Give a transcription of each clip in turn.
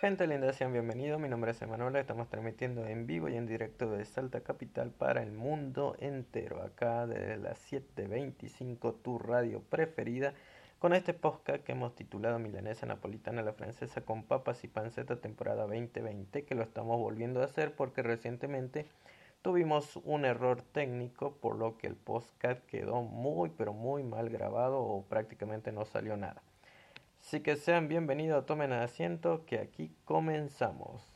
Gente linda, sean bienvenidos. Mi nombre es Emanuel. Estamos transmitiendo en vivo y en directo de Salta Capital para el mundo entero. Acá desde las 7:25, tu radio preferida. Con este podcast que hemos titulado Milanesa Napolitana la Francesa con papas y panceta temporada 2020, que lo estamos volviendo a hacer porque recientemente tuvimos un error técnico, por lo que el podcast quedó muy, pero muy mal grabado o prácticamente no salió nada. Así que sean bienvenidos, tomen asiento, que aquí comenzamos.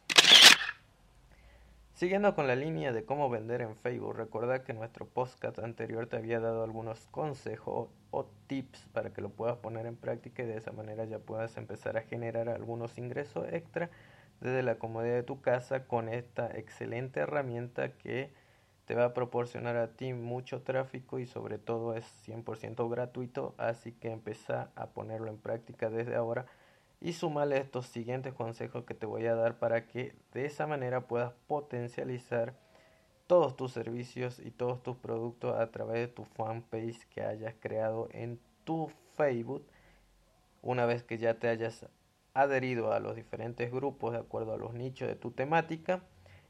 Siguiendo con la línea de cómo vender en Facebook, recuerda que nuestro podcast anterior te había dado algunos consejos o tips para que lo puedas poner en práctica y de esa manera ya puedas empezar a generar algunos ingresos extra desde la comodidad de tu casa con esta excelente herramienta que te va a proporcionar a ti mucho tráfico y sobre todo es 100% gratuito, así que empieza a ponerlo en práctica desde ahora y sumale estos siguientes consejos que te voy a dar para que de esa manera puedas potencializar todos tus servicios y todos tus productos a través de tu fanpage que hayas creado en tu Facebook. Una vez que ya te hayas adherido a los diferentes grupos de acuerdo a los nichos de tu temática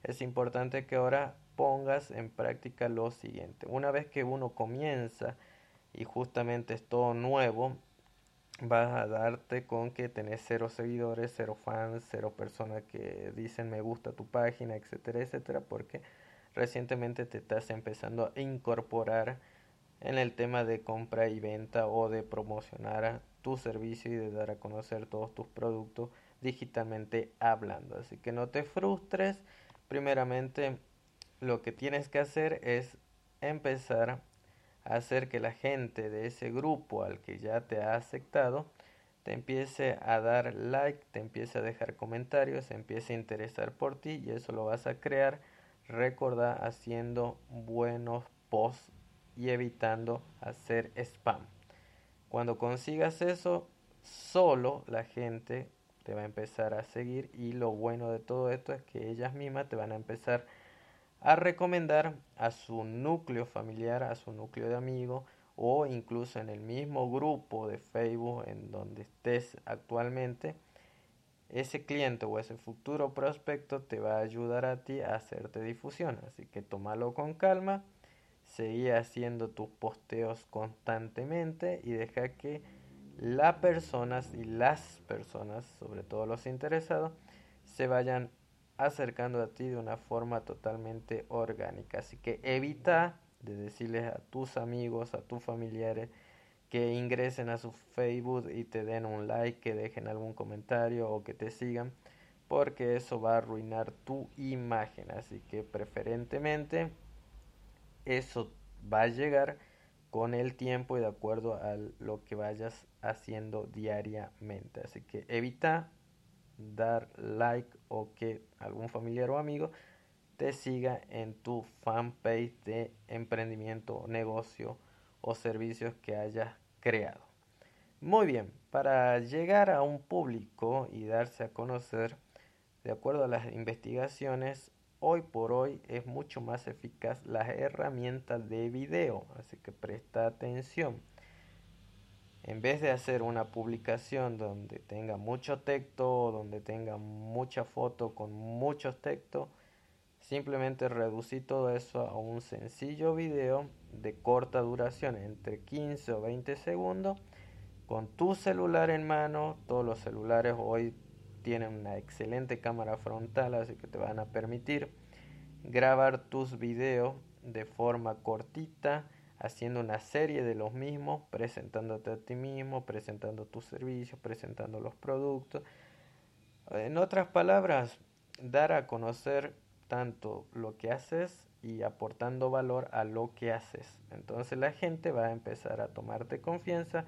es importante que ahora pongas en práctica lo siguiente. Una vez que uno comienza y justamente es todo nuevo, vas a darte con que tenés cero seguidores, cero fans, cero personas que dicen me gusta tu página, etcétera, etcétera, porque recientemente te estás empezando a incorporar en el tema de compra y venta o de promocionar tu servicio y de dar a conocer todos tus productos digitalmente hablando. Así que no te frustres. Primeramente, lo que tienes que hacer es empezar a hacer que la gente de ese grupo al que ya te ha aceptado te empiece a dar like, te empiece a dejar comentarios, se empiece a interesar por ti y eso lo vas a crear, recuerda, haciendo buenos posts y evitando hacer spam. Cuando consigas eso, solo la gente te va a empezar a seguir y lo bueno de todo esto es que ellas mismas te van a empezar a recomendar a su núcleo familiar, a su núcleo de amigos o incluso en el mismo grupo de Facebook en donde estés actualmente, ese cliente o ese futuro prospecto te va a ayudar a ti a hacerte difusión. Así que tómalo con calma, seguí haciendo tus posteos constantemente y deja que las personas y las personas, sobre todo los interesados, se vayan acercando a ti de una forma totalmente orgánica. Así que evita de decirles a tus amigos, a tus familiares que ingresen a su Facebook y te den un like, que dejen algún comentario o que te sigan, porque eso va a arruinar tu imagen. Así que preferentemente eso va a llegar con el tiempo y de acuerdo a lo que vayas haciendo diariamente. Así que evita dar like o que algún familiar o amigo te siga en tu fanpage de emprendimiento, negocio o servicios que hayas creado. Muy bien, para llegar a un público y darse a conocer, de acuerdo a las investigaciones, hoy por hoy es mucho más eficaz las herramientas de video, así que presta atención en vez de hacer una publicación donde tenga mucho texto, donde tenga mucha foto con muchos textos, simplemente reducir todo eso a un sencillo video de corta duración, entre 15 o 20 segundos, con tu celular en mano. Todos los celulares hoy tienen una excelente cámara frontal, así que te van a permitir grabar tus videos de forma cortita haciendo una serie de los mismos, presentándote a ti mismo, presentando tus servicios, presentando los productos. En otras palabras, dar a conocer tanto lo que haces y aportando valor a lo que haces. Entonces la gente va a empezar a tomarte confianza,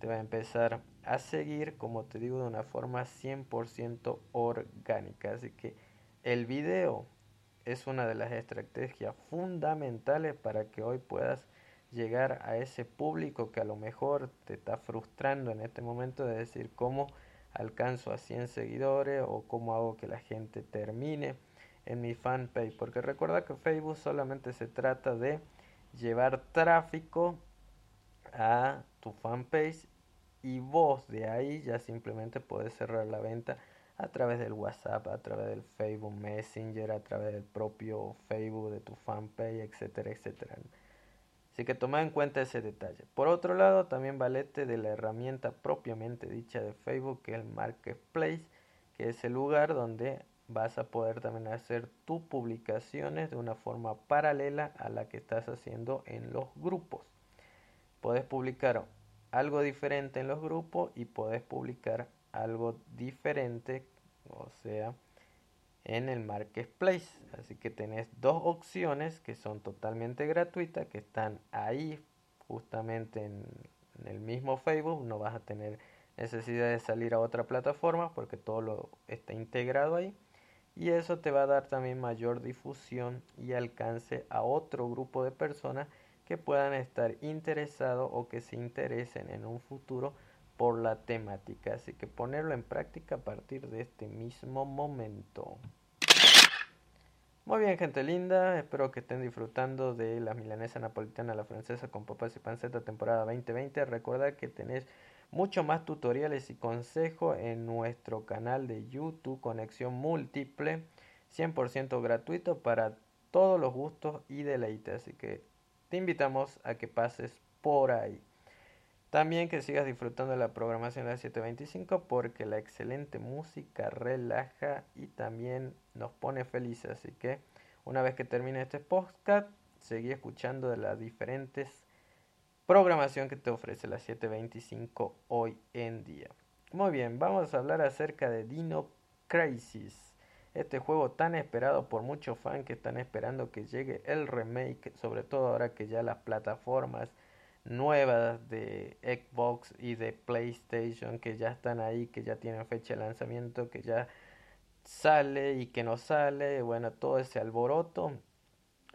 te va a empezar a seguir, como te digo, de una forma 100% orgánica. Así que el video es una de las estrategias fundamentales para que hoy puedas llegar a ese público que a lo mejor te está frustrando en este momento de decir cómo alcanzo a 100 seguidores o cómo hago que la gente termine en mi fanpage. Porque recuerda que Facebook solamente se trata de llevar tráfico a tu fanpage y vos de ahí ya simplemente puedes cerrar la venta a través del WhatsApp, a través del Facebook Messenger, a través del propio Facebook de tu fanpage, etcétera, etcétera. Así que toma en cuenta ese detalle. Por otro lado, también valete de la herramienta propiamente dicha de Facebook, que es el Marketplace, que es el lugar donde vas a poder también hacer tus publicaciones de una forma paralela a la que estás haciendo en los grupos. Puedes publicar algo diferente en los grupos y puedes publicar algo diferente, o sea, en el marketplace. Así que tenés dos opciones que son totalmente gratuitas, que están ahí justamente en, el mismo Facebook. No vas a tener necesidad de salir a otra plataforma porque todo lo está integrado ahí. Y eso te va a dar también mayor difusión y alcance a otro grupo de personas que puedan estar interesados o que se interesen en un futuro por la temática. Así que ponerlo en práctica a partir de este mismo momento. Muy bien, gente linda. Espero que estén disfrutando de la milanesa napolitana, la francesa con papas y panceta temporada 2020. Recuerda que tenés mucho más tutoriales y consejos en nuestro canal de YouTube Conexión Múltiple, 100% gratuito para todos los gustos y deleites. Así que te invitamos a que pases por ahí. También que sigas disfrutando de la programación de la 725 porque la excelente música relaja y también nos pone felices. Así que una vez que termine este podcast, seguí escuchando de las diferentes programación que te ofrece la 725 hoy en día. Muy bien, vamos a hablar acerca de Dino Crisis. Este juego tan esperado por muchos fans que están esperando que llegue el remake, sobre todo ahora que ya las plataformas nuevas de Xbox y de PlayStation que ya están ahí, que ya tienen fecha de lanzamiento, que ya sale y que no sale, bueno, todo ese alboroto.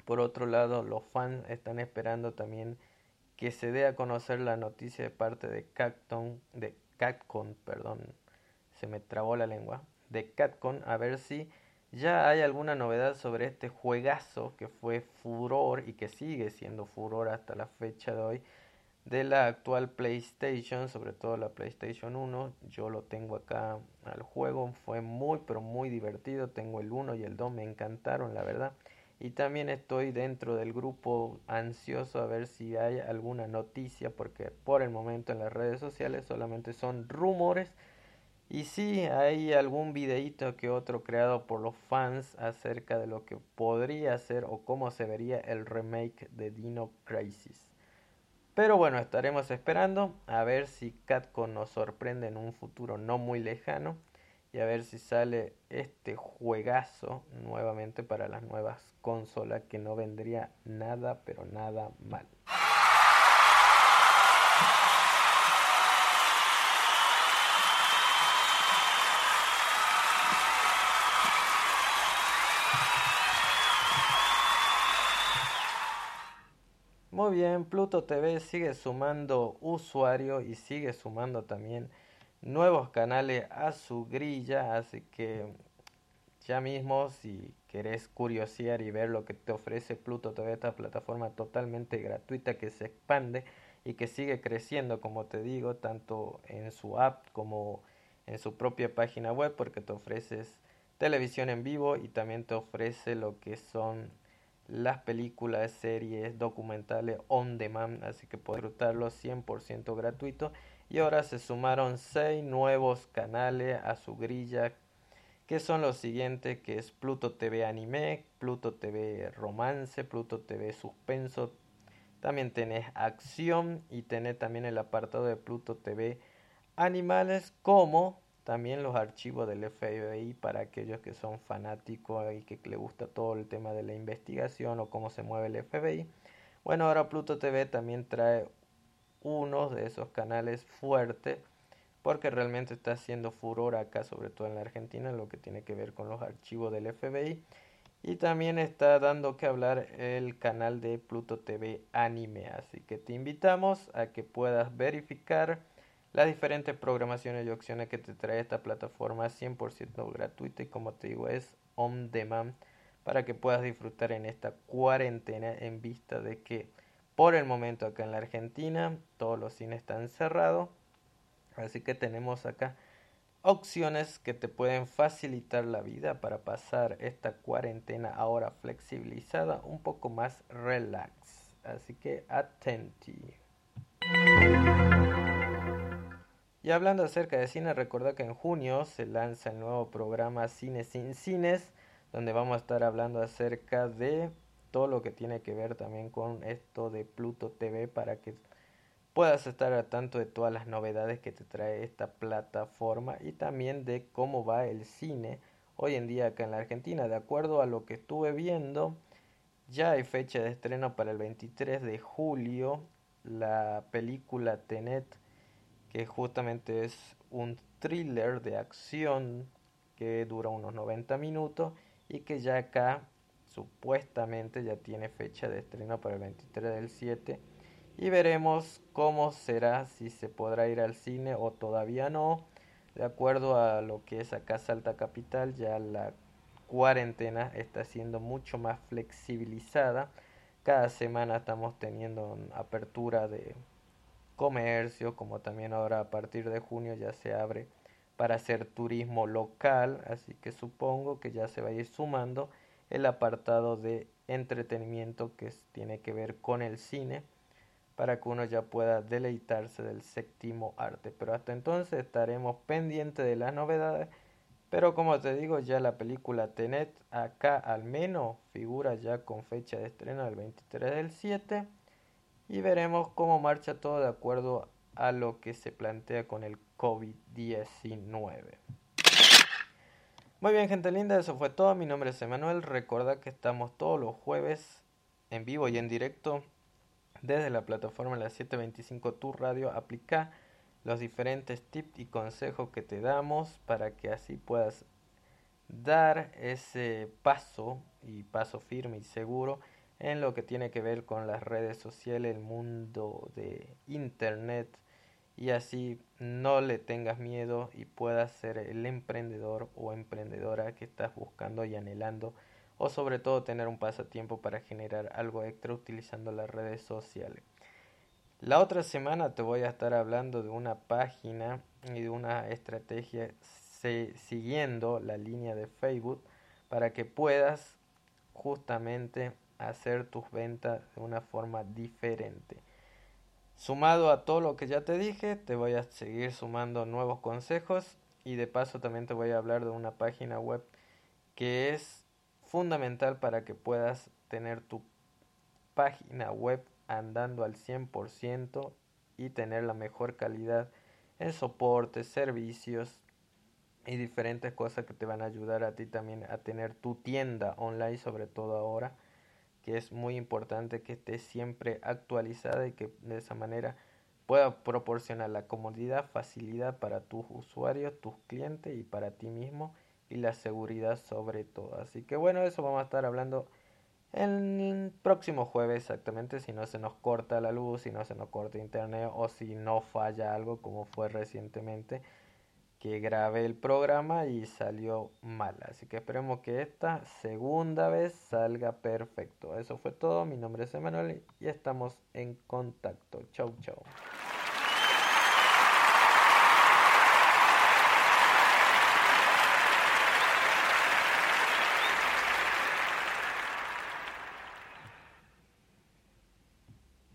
Por otro lado, los fans están esperando también que se dé a conocer la noticia de parte de Capcom, de Capcom, perdón, se me trabó la lengua, de Capcom, a ver si ya hay alguna novedad sobre este juegazo que fue furor y que sigue siendo furor hasta la fecha de hoy de la actual PlayStation, sobre todo la PlayStation 1. Yo lo tengo acá al juego, fue muy pero muy divertido. Tengo el 1 y el 2, me encantaron, la verdad. Y también estoy dentro del grupo ansioso a ver si hay alguna noticia, porque por el momento en las redes sociales solamente son rumores. Y si hay algún videíto que otro creado por los fans acerca de lo que podría ser o cómo se vería el remake de Dino Crisis. Pero bueno, estaremos esperando a ver si Catcon nos sorprende en un futuro no muy lejano y a ver si sale este juegazo nuevamente para las nuevas consolas que no vendría nada pero nada mal. Bien, Pluto TV sigue sumando usuarios y sigue sumando también nuevos canales a su grilla, así que ya mismo si querés curiosear y ver lo que te ofrece Pluto TV, esta plataforma totalmente gratuita que se expande y que sigue creciendo, como te digo, tanto en su app como en su propia página web, porque te ofreces televisión en vivo y también te ofrece lo que son las películas, series, documentales on demand, así que puedes disfrutarlo 100% gratuito. Y ahora se sumaron 6 nuevos canales a su grilla, que son los siguientes, que es Pluto TV Anime, Pluto TV Romance, Pluto TV Suspenso, también tenés acción y tenés también el apartado de Pluto TV Animales como también los archivos del FBI para aquellos que son fanáticos y que le gusta todo el tema de la investigación o cómo se mueve el FBI. Bueno, ahora Pluto TV también trae uno de esos canales fuertes porque realmente está haciendo furor acá, sobre todo en la Argentina, lo que tiene que ver con los archivos del FBI. Y también está dando que hablar el canal de Pluto TV Anime. Así que te invitamos a que puedas verificar las diferentes programaciones y opciones que te trae esta plataforma 100% gratuita y como te digo es on demand para que puedas disfrutar en esta cuarentena en vista de que por el momento acá en la Argentina todos los cines están cerrados así que tenemos acá opciones que te pueden facilitar la vida para pasar esta cuarentena ahora flexibilizada un poco más relax. Así que atenti. Y hablando acerca de cine, recuerda que en junio se lanza el nuevo programa Cine sin Cines, donde vamos a estar hablando acerca de todo lo que tiene que ver también con esto de Pluto TV para que puedas estar al tanto de todas las novedades que te trae esta plataforma y también de cómo va el cine hoy en día acá en la Argentina. De acuerdo a lo que estuve viendo, ya hay fecha de estreno para el 23 de julio la película Tenet, que justamente es un thriller de acción que dura unos 90 minutos y que ya acá supuestamente ya tiene fecha de estreno para el 23 del 7 y veremos cómo será si se podrá ir al cine o todavía no. De acuerdo a lo que es acá Salta Capital ya la cuarentena está siendo mucho más flexibilizada. Cada semana estamos teniendo apertura de comercio como también ahora a partir de junio ya se abre para hacer turismo local así que supongo que ya se va a ir sumando el apartado de entretenimiento que tiene que ver con el cine para que uno ya pueda deleitarse del séptimo arte. Pero hasta entonces estaremos pendientes de las novedades. Pero como te digo, ya la película Tenet acá al menos figura ya con fecha de estreno del 23 del 7 y veremos cómo marcha todo de acuerdo a lo que se plantea con el COVID-19. Muy bien, gente linda, eso fue todo. Mi nombre es Emanuel. Recuerda que estamos todos los jueves en vivo y en directo desde la plataforma La 725 Tu Radio. Aplica los diferentes tips y consejos que te damos para que así puedas dar ese paso y paso firme y seguro en lo que tiene que ver con las redes sociales, el mundo de internet y así no le tengas miedo y puedas ser el emprendedor o emprendedora que estás buscando y anhelando o sobre todo tener un pasatiempo para generar algo extra utilizando las redes sociales. La otra semana te voy a estar hablando de una página y de una estrategia siguiendo la línea de Facebook para que puedas justamente hacer tus ventas de una forma diferente. Sumado a todo lo que ya te dije, te voy a seguir sumando nuevos consejos y de paso también te voy a hablar de una página web que es fundamental para que puedas tener tu página web andando al 100% y tener la mejor calidad en soporte, servicios y diferentes cosas que te van a ayudar a ti también a tener tu tienda online sobre todo ahora que es muy importante que esté siempre actualizada y que de esa manera pueda proporcionar la comodidad, facilidad para tus usuarios, tus clientes y para ti mismo y la seguridad sobre todo. Así que bueno, eso vamos a estar hablando el próximo jueves exactamente, si no se nos corta la luz, si no se nos corta internet o si no falla algo como fue recientemente que grabé el programa y salió mal. Así que esperemos que esta segunda vez salga perfecto. Eso fue todo. Mi nombre es Emanuel y estamos en contacto. Chau, chau.